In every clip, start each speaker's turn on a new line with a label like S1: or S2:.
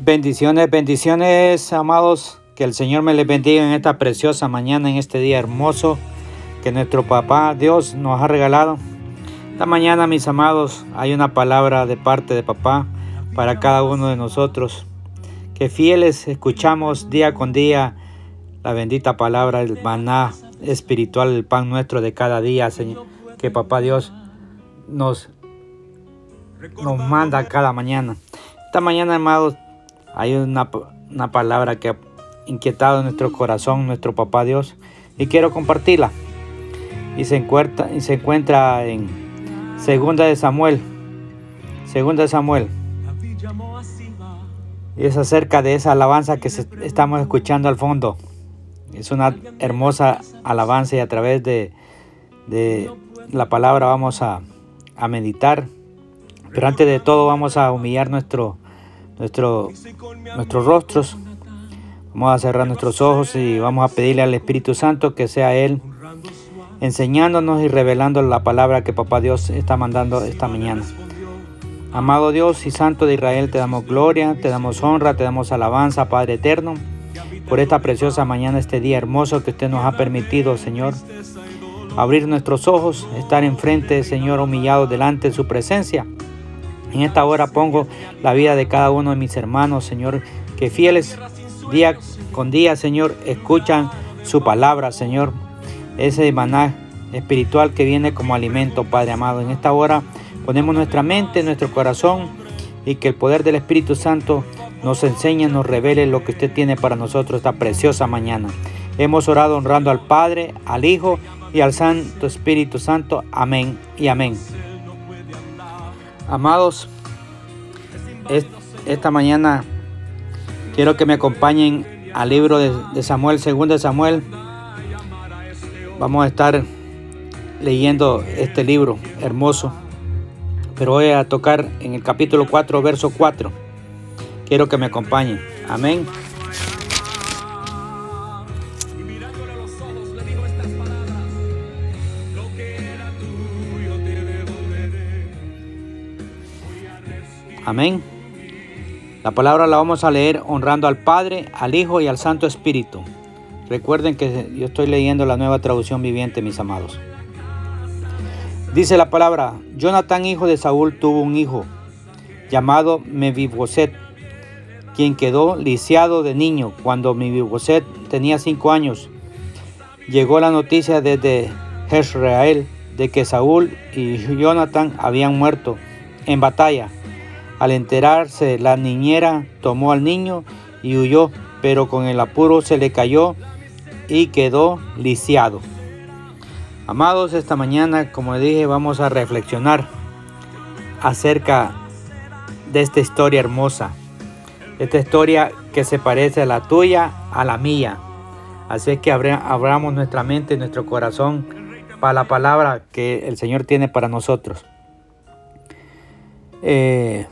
S1: Bendiciones, bendiciones, amados. Que el Señor me les bendiga en esta preciosa mañana, en este día hermoso que nuestro papá Dios nos ha regalado. Esta mañana, mis amados, hay una palabra de parte de papá para cada uno de nosotros. Que fieles escuchamos día con día la bendita palabra, el maná espiritual, el pan nuestro de cada día, Señor. Que papá Dios nos, nos manda cada mañana. Esta mañana, amados, hay una, palabra que ha inquietado nuestro corazón, nuestro papá Dios, y quiero compartirla. Y se encuentra, y se encuentra en Segunda de Samuel. Segunda de Samuel. Y es acerca de esa alabanza que estamos escuchando al fondo. Es una hermosa alabanza y a través de, de la palabra vamos a, a meditar. Pero antes de todo vamos a humillar nuestro, nuestro, nuestros rostros. Vamos a cerrar nuestros ojos y vamos a pedirle al Espíritu Santo que sea Él enseñándonos y revelando la palabra que Papá Dios está mandando esta mañana. Amado Dios y Santo de Israel, te damos gloria, te damos honra, te damos alabanza, Padre eterno, por esta preciosa mañana, este día hermoso que usted nos ha permitido, Señor. Abrir nuestros ojos, estar enfrente, Señor, humillado delante de su presencia en esta hora pongo la vida de cada uno de mis hermanos, Señor, que fieles día con día, Señor, escuchan su palabra, Señor. Ese maná espiritual que viene como alimento, Padre amado. En esta hora ponemos nuestra mente, nuestro corazón y que el poder del Espíritu Santo nos enseñe, nos revele lo que usted tiene para nosotros esta preciosa mañana. Hemos orado honrando al Padre, al Hijo y al Santo Espíritu Santo. Amén y amén. Amados, esta mañana quiero que me acompañen al libro de Samuel, segundo de Samuel. Vamos a estar leyendo este libro hermoso, pero voy a tocar en el capítulo 4, verso 4. Quiero que me acompañen. Amén. Amén. La palabra la vamos a leer honrando al Padre, al Hijo y al Santo Espíritu. Recuerden que yo estoy leyendo la nueva traducción viviente, mis amados. Dice la palabra, Jonathan, hijo de Saúl, tuvo un hijo llamado Meviboset, quien quedó lisiado de niño cuando Meviboset tenía cinco años. Llegó la noticia desde Jezreel de que Saúl y Jonathan habían muerto en batalla. Al enterarse, la niñera tomó al niño y huyó, pero con el apuro se le cayó y quedó lisiado. Amados, esta mañana, como dije, vamos a reflexionar acerca de esta historia hermosa. Esta historia que se parece a la tuya, a la mía. Así es que abramos nuestra mente y nuestro corazón para la palabra que el Señor tiene para nosotros. Eh,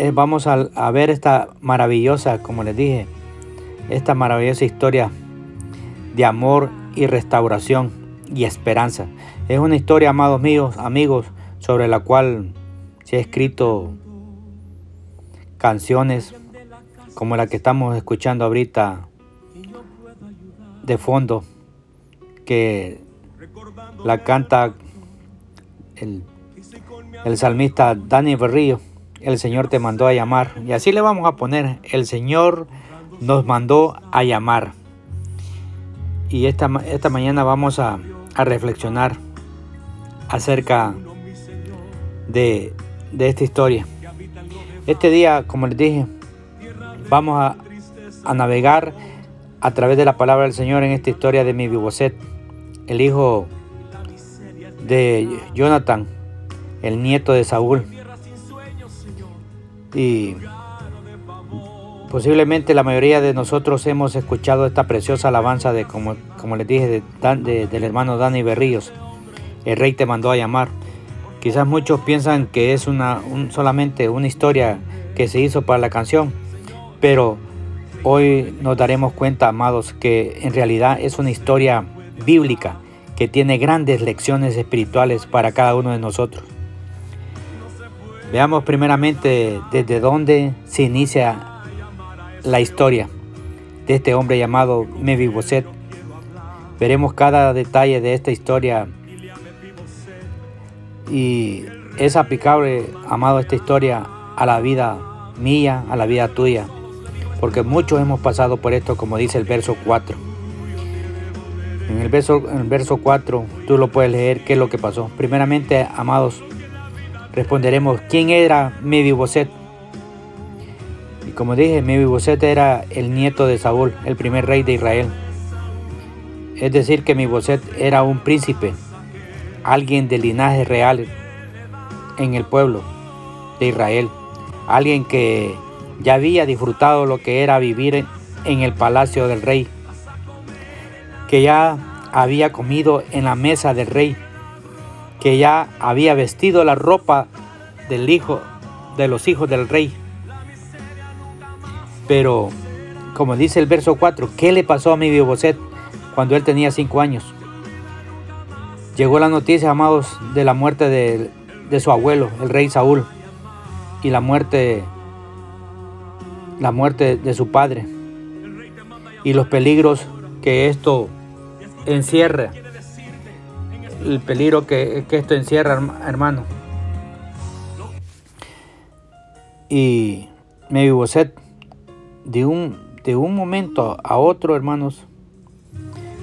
S1: eh, vamos a, ver esta maravillosa, como les dije, esta maravillosa historia de amor y restauración y esperanza. Es una historia, amados míos, amigos, sobre la cual se ha escrito canciones como la que estamos escuchando ahorita de fondo, que la canta el, el salmista Dani Berrío el Señor te mandó a llamar. Y así le vamos a poner, el Señor nos mandó a llamar. Y esta, esta mañana vamos a, reflexionar acerca de, esta historia. Este día, como les dije, vamos a, a, navegar a través de la palabra del Señor en esta historia de mi Biboset, el hijo de Jonathan, el nieto de Saúl. Y posiblemente la mayoría de nosotros hemos escuchado esta preciosa alabanza de, como, como les dije, de, del hermano Dani Berríos. El rey te mandó a llamar. Quizás muchos piensan que es una, solamente una historia que se hizo para la canción, pero hoy nos daremos cuenta, amados, que en realidad es una historia bíblica que tiene grandes lecciones espirituales para cada uno de nosotros. Veamos primeramente desde dónde se inicia la historia de este hombre llamado Meviboset. Veremos cada detalle de esta historia y es aplicable, amado, esta historia a la vida mía, a la vida tuya, porque muchos hemos pasado por esto, como dice el verso 4. En el verso, en el verso 4 tú lo puedes leer qué es lo que pasó. Primeramente, amados, responderemos, ¿quién era Meviboset? Y como dije, Meviboset era el nieto de Saúl, el primer rey de Israel. Es decir, que Meviboset era un príncipe, alguien de linaje real en el pueblo de Israel, alguien que ya había disfrutado lo que era vivir en el palacio del rey, que ya había comido en la mesa del rey, que ya había vestido la ropa del hijo de los hijos del rey. Pero, como dice el verso 4, ¿qué le pasó a mi Boset cuando él tenía cinco años? Llegó la noticia, amados, de la muerte de, de su abuelo, el rey Saúl, y la muerte, la muerte de su padre, y los peligros que esto encierra, el peligro que, que esto encierra, hermano. Y Mebiboset, de un, de un momento a otro, hermanos,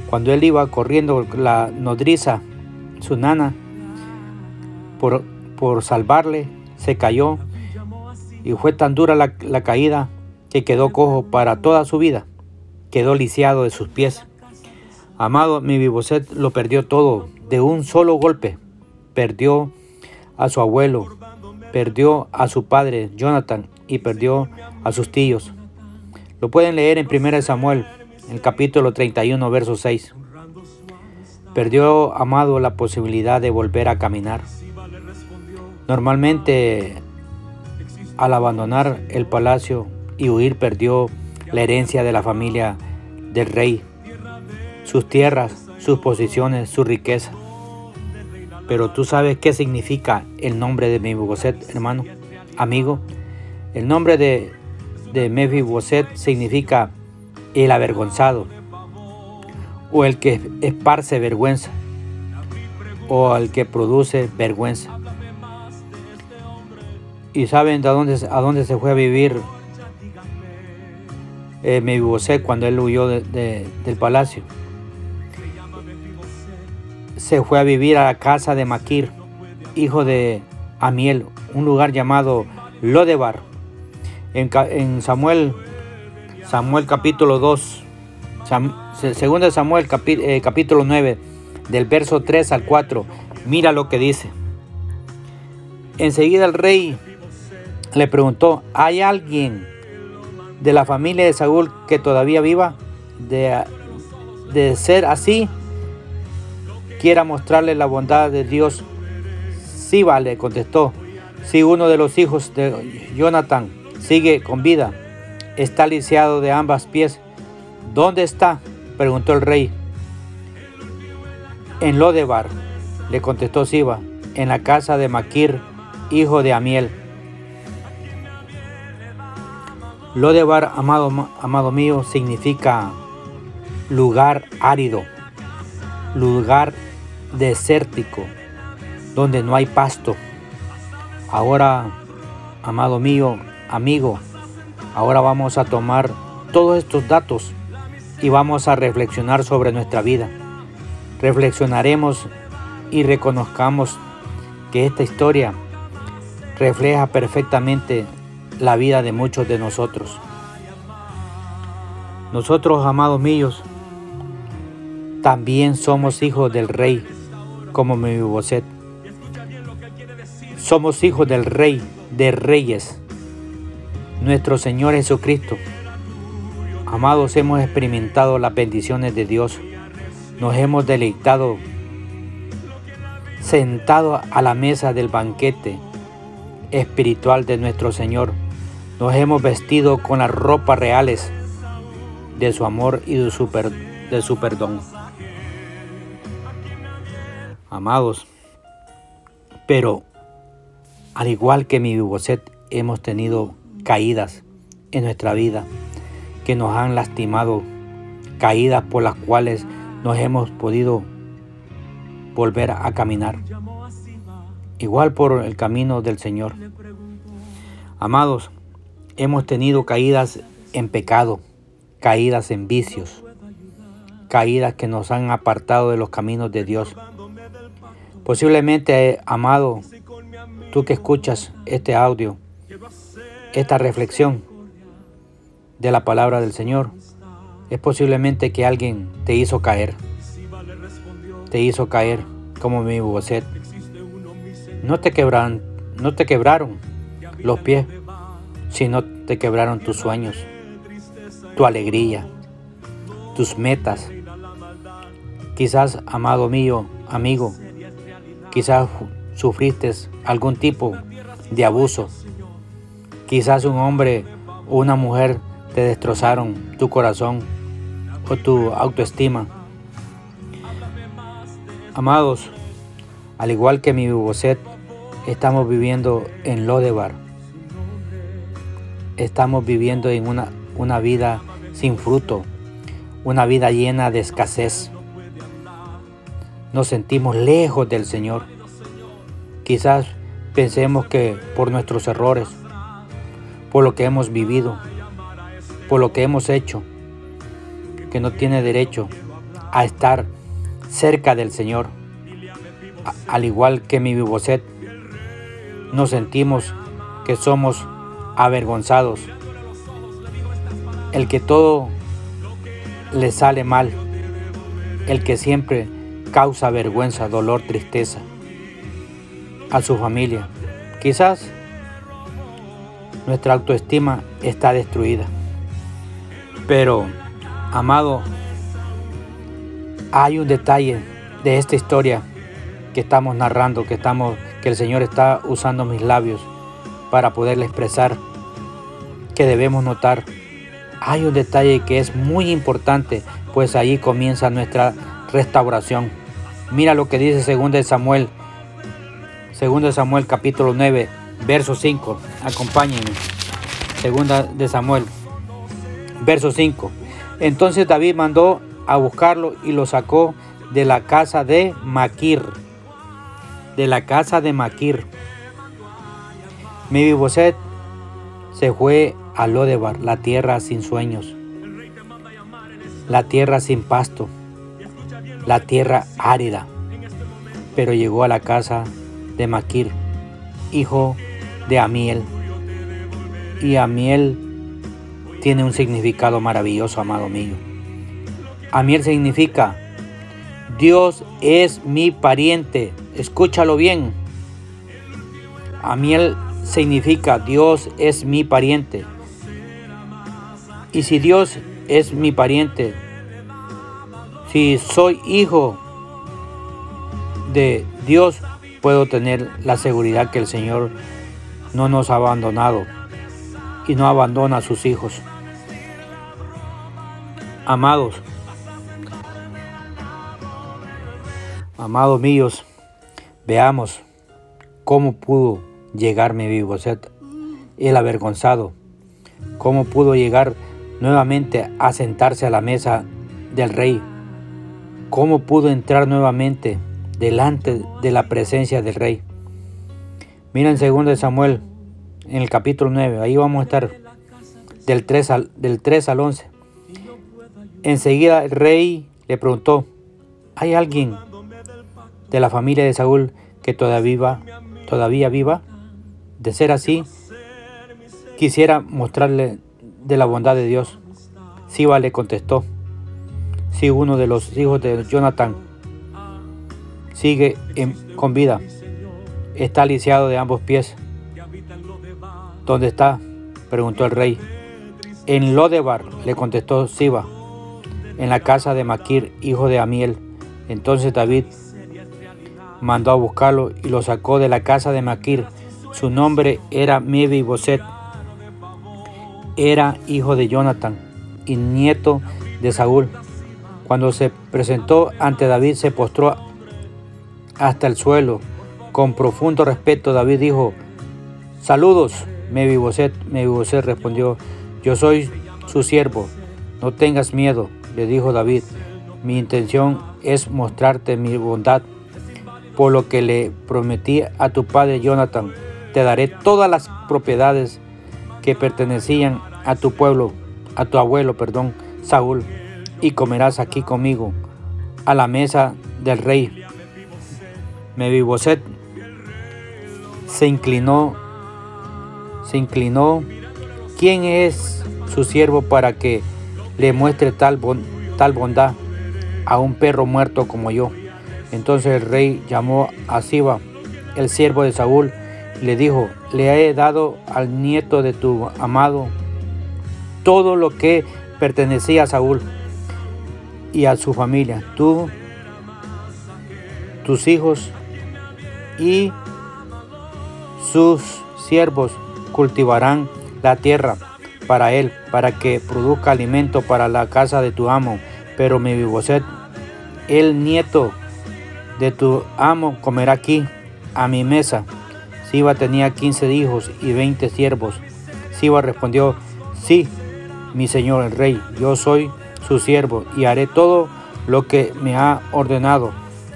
S1: cuando él iba corriendo la nodriza, su nana, por, por salvarle, se cayó y fue tan dura la, la, caída que quedó cojo para toda su vida, quedó lisiado de sus pies. Amado, mi Biboset lo perdió todo de un solo golpe. Perdió a su abuelo, perdió a su padre Jonathan y perdió a sus tíos. Lo pueden leer en 1 Samuel, el capítulo 31, verso 6. Perdió Amado la posibilidad de volver a caminar. Normalmente, al abandonar el palacio y huir, perdió la herencia de la familia del rey, sus tierras, sus posiciones, su riqueza. Pero tú sabes qué significa el nombre de Mefiboset, hermano, amigo. El nombre de, de Mefiboset significa el avergonzado, o el que esparce vergüenza, o el que produce vergüenza. ¿Y saben de dónde, a dónde se fue a vivir eh, cuando él huyó del palacio? Se fue a vivir a la casa de Maquir, hijo de Amiel, un lugar llamado Lodebar. En, Samuel, Samuel capítulo 2, segundo Samuel eh, capítulo 9, del verso 3 al 4, mira lo que dice. Enseguida el rey le preguntó, ¿hay alguien de la familia de Saúl que todavía viva? De, de ser así, quiera mostrarle la bondad de Dios. Sí, vale, contestó. Si uno de los hijos de Jonathan sigue con vida, está lisiado de ambas pies. ¿Dónde está? preguntó el rey. En Lodebar, le contestó Siba, en la casa de Maquir, hijo de Amiel. Lodebar, amado, amado mío, significa lugar árido, lugar desértico, donde no hay pasto. Ahora, amado mío, amigo, ahora vamos a tomar todos estos datos y vamos a reflexionar sobre nuestra vida. Reflexionaremos y reconozcamos que esta historia refleja perfectamente la vida de muchos de nosotros. Nosotros, amados míos, también somos hijos del Rey como Mefiboset. Somos hijos del Rey de Reyes, nuestro Señor Jesucristo. Amados, hemos experimentado las bendiciones de Dios. Nos hemos deleitado sentado a la mesa del banquete espiritual de nuestro Señor. Nos hemos vestido con las ropas reales de su amor y de su, de su perdón amados. Pero al igual que mi Biboset, hemos tenido caídas en nuestra vida. que nos han lastimado, caídas por las cuales nos hemos podido volver a caminar. Igual por el camino del Señor. Amados, hemos tenido caídas en pecado, caídas en vicios, caídas que nos han apartado de los caminos de Dios. Posiblemente, amado, tú que escuchas este audio, esta reflexión de la palabra del Señor, es posiblemente que alguien te hizo caer, te hizo caer como mi bocet. No te quebran, no te quebraron los pies, sino te quebraron tus sueños, tu alegría, tus metas. Quizás, amado mío, amigo, quizás sufriste algún tipo de abuso. Quizás un hombre o una mujer te destrozaron tu corazón o tu autoestima. Amados, al igual que mi Boset, estamos viviendo en Lodebar. Estamos viviendo en una, una vida sin fruto, una vida llena de escasez. Nos sentimos lejos del Señor. Quizás pensemos que por nuestros errores, por lo que hemos vivido, por lo que hemos hecho, que no tiene derecho a estar cerca del Señor. al igual que mi Biboset, nos sentimos que somos avergonzados. El que todo le sale mal. El que siempre causa vergüenza, dolor, tristeza a su familia. Quizás nuestra autoestima está destruida. Pero, amado, hay un detalle de esta historia que estamos narrando, que estamos que el Señor está usando mis labios para poderle expresar que debemos notar. Hay un detalle que es muy importante, pues ahí comienza nuestra restauración. Mira lo que dice 2 Samuel, 2 Samuel capítulo 9, verso 5. Acompáñenme. 2 de Samuel, verso 5. Entonces David mandó a buscarlo y lo sacó de la casa de Maquir. De la casa de Maquir. Mebiboset se fue a Lodebar, la tierra sin sueños, la tierra sin pasto, la tierra árida. Pero llegó a la casa de Maquir, hijo de Amiel. Y Amiel tiene un significado maravilloso, amado mío. Amiel significa, Dios es mi pariente. Escúchalo bien. Amiel significa, Dios es mi pariente. Y si Dios es mi pariente, si soy hijo de Dios, puedo tener la seguridad que el Señor no nos ha abandonado y no abandona a sus hijos. Amados, Amados míos, veamos cómo pudo llegar mi Biboset, el avergonzado, cómo pudo llegar nuevamente a sentarse a la mesa del rey, cómo pudo entrar nuevamente delante de la presencia del rey. Miren 2 de Samuel, en el capítulo 9, ahí vamos a estar del 3 al, del 3 al 11. Enseguida el rey le preguntó, ¿hay alguien de la familia de Saúl que todavía viva, todavía viva? De ser así, quisiera mostrarle de la bondad de Dios. Siba le contestó, si uno de los hijos de Jonathan sigue con vida, está lisiado de ambos pies. ¿Dónde está? preguntó el rey. En Lodebar, le contestó Siba, en la casa de Maquir, hijo de Amiel. Entonces David mandó a buscarlo y lo sacó de la casa de Maquir. Su nombre era Mebi Boset. Era hijo de Jonathan y nieto de Saúl. Cuando se presentó ante David se postró hasta el suelo. Con profundo respeto David dijo, saludos, Mebi Boset. Mebi Boset respondió, yo soy su siervo. No tengas miedo, le dijo David. Mi intención es mostrarte mi bondad, por lo que le prometí a tu padre Jonathan. Te daré todas las propiedades que pertenecían a tu pueblo, a tu abuelo, perdón, Saúl, y comerás aquí conmigo a la mesa del rey. Mebiboset se inclinó, se inclinó. ¿Quién es su siervo para que le muestre tal, tal bondad a un perro muerto como yo? Entonces el rey llamó a Siba, el siervo de Saúl, y le dijo, le he dado al nieto de tu amado todo lo que pertenecía a Saúl y a su familia, tú, tus hijos y sus siervos cultivarán la tierra para él, para que produzca alimento para la casa de tu amo. Pero mi Biboset, el nieto de tu amo, comerá aquí, a mi mesa. Siba tenía quince hijos y veinte siervos. Siba respondió, sí, mi señor el rey, yo soy su siervo y haré todo lo que me ha ordenado.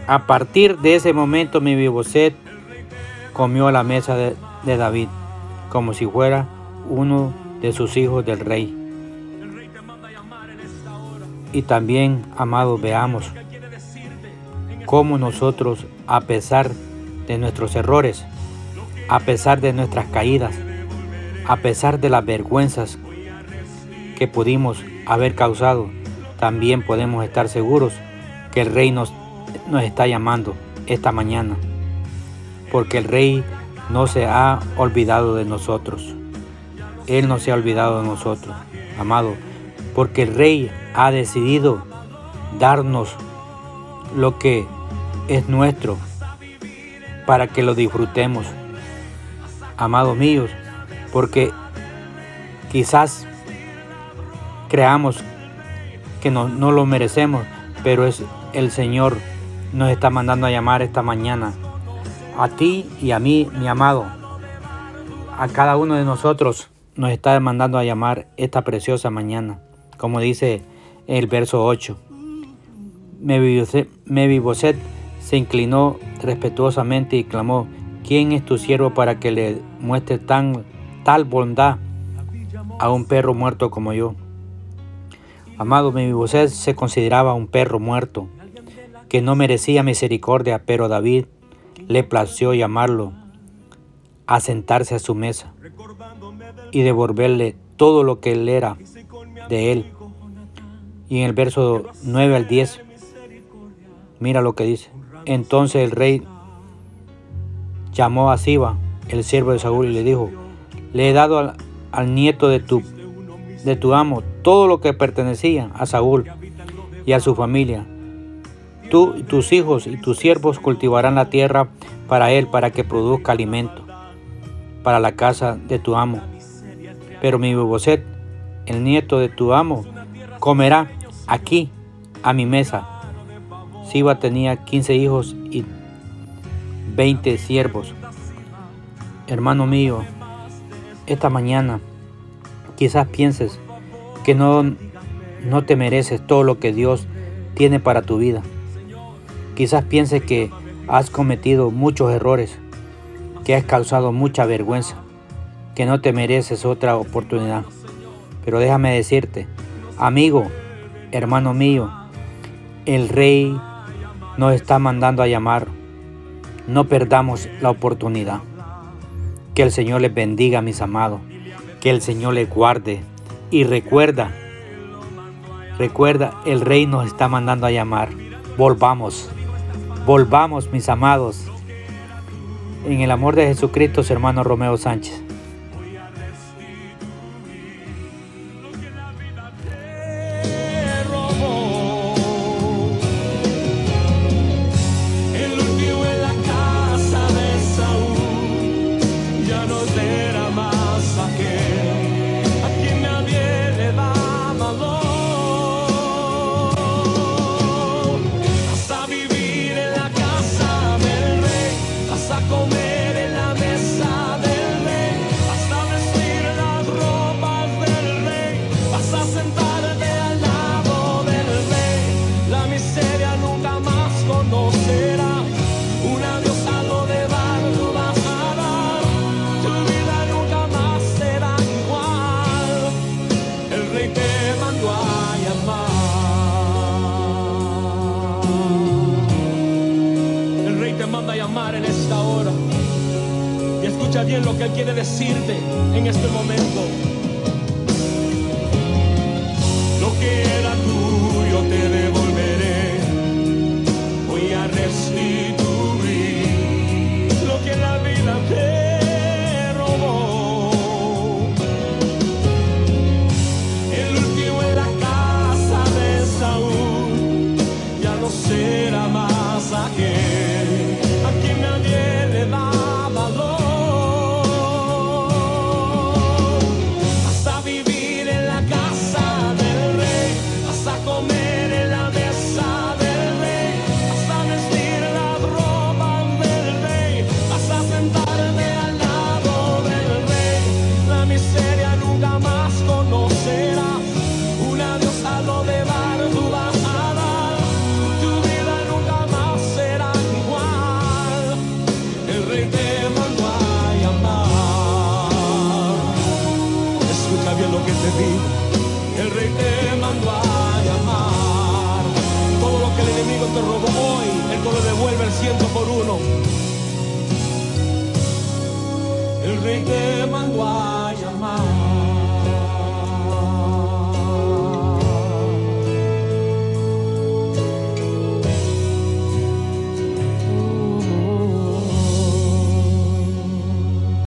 S1: A partir de ese momento mi Biboset comió a la mesa de, de David, como si fuera uno de sus hijos del rey. Y también, amados, veamos cómo nosotros, a pesar de nuestros errores, a pesar de nuestras caídas, a pesar de las vergüenzas que pudimos haber causado, también podemos estar seguros que el Rey nos, nos está llamando esta mañana, porque el Rey no se ha olvidado de nosotros. Él no se ha olvidado de nosotros, amado, porque el Rey ha decidido darnos lo que es nuestro para que lo disfrutemos, amados míos, porque quizás creamos que no, no lo merecemos, pero es el Señor nos está mandando a llamar esta mañana. A ti y a mí, mi amado, a cada uno de nosotros nos está mandando a llamar esta preciosa mañana, como dice el verso 8. Mebiboset se inclinó respetuosamente y clamó, ¿quién es tu siervo para que le muestre tan, tal bondad a un perro muerto como yo? Amado, Mebiboset se consideraba un perro muerto, que no merecía misericordia, pero David le plació llamarlo a sentarse a su mesa y devolverle todo lo que él era de él. Y en el verso 9 al 10, mira lo que dice. Entonces el rey llamó a Siba, el siervo de Saúl, y le dijo, le he dado al, al nieto de tu de tu amo todo lo que pertenecía a Saúl y a su familia. Tú, tus hijos y tus siervos cultivarán la tierra para él, para que produzca alimento para la casa de tu amo. Pero mi Boboset, el nieto de tu amo, comerá aquí a mi mesa. Siba tenía 15 hijos y 20 siervos. Hermano mío, esta mañana Quizás pienses que no, no te mereces todo lo que Dios tiene para tu vida. Quizás pienses que has cometido muchos errores, que has causado mucha vergüenza, que no te mereces otra oportunidad. Pero déjame decirte, amigo, hermano mío, el rey nos está mandando a llamar. No perdamos la oportunidad. Que el Señor les bendiga, mis amados. Que el Señor le guarde. Y recuerda, recuerda, el Rey nos está mandando a llamar. Volvamos, volvamos mis amados. En el amor de Jesucristo, su hermano Romeo Sánchez.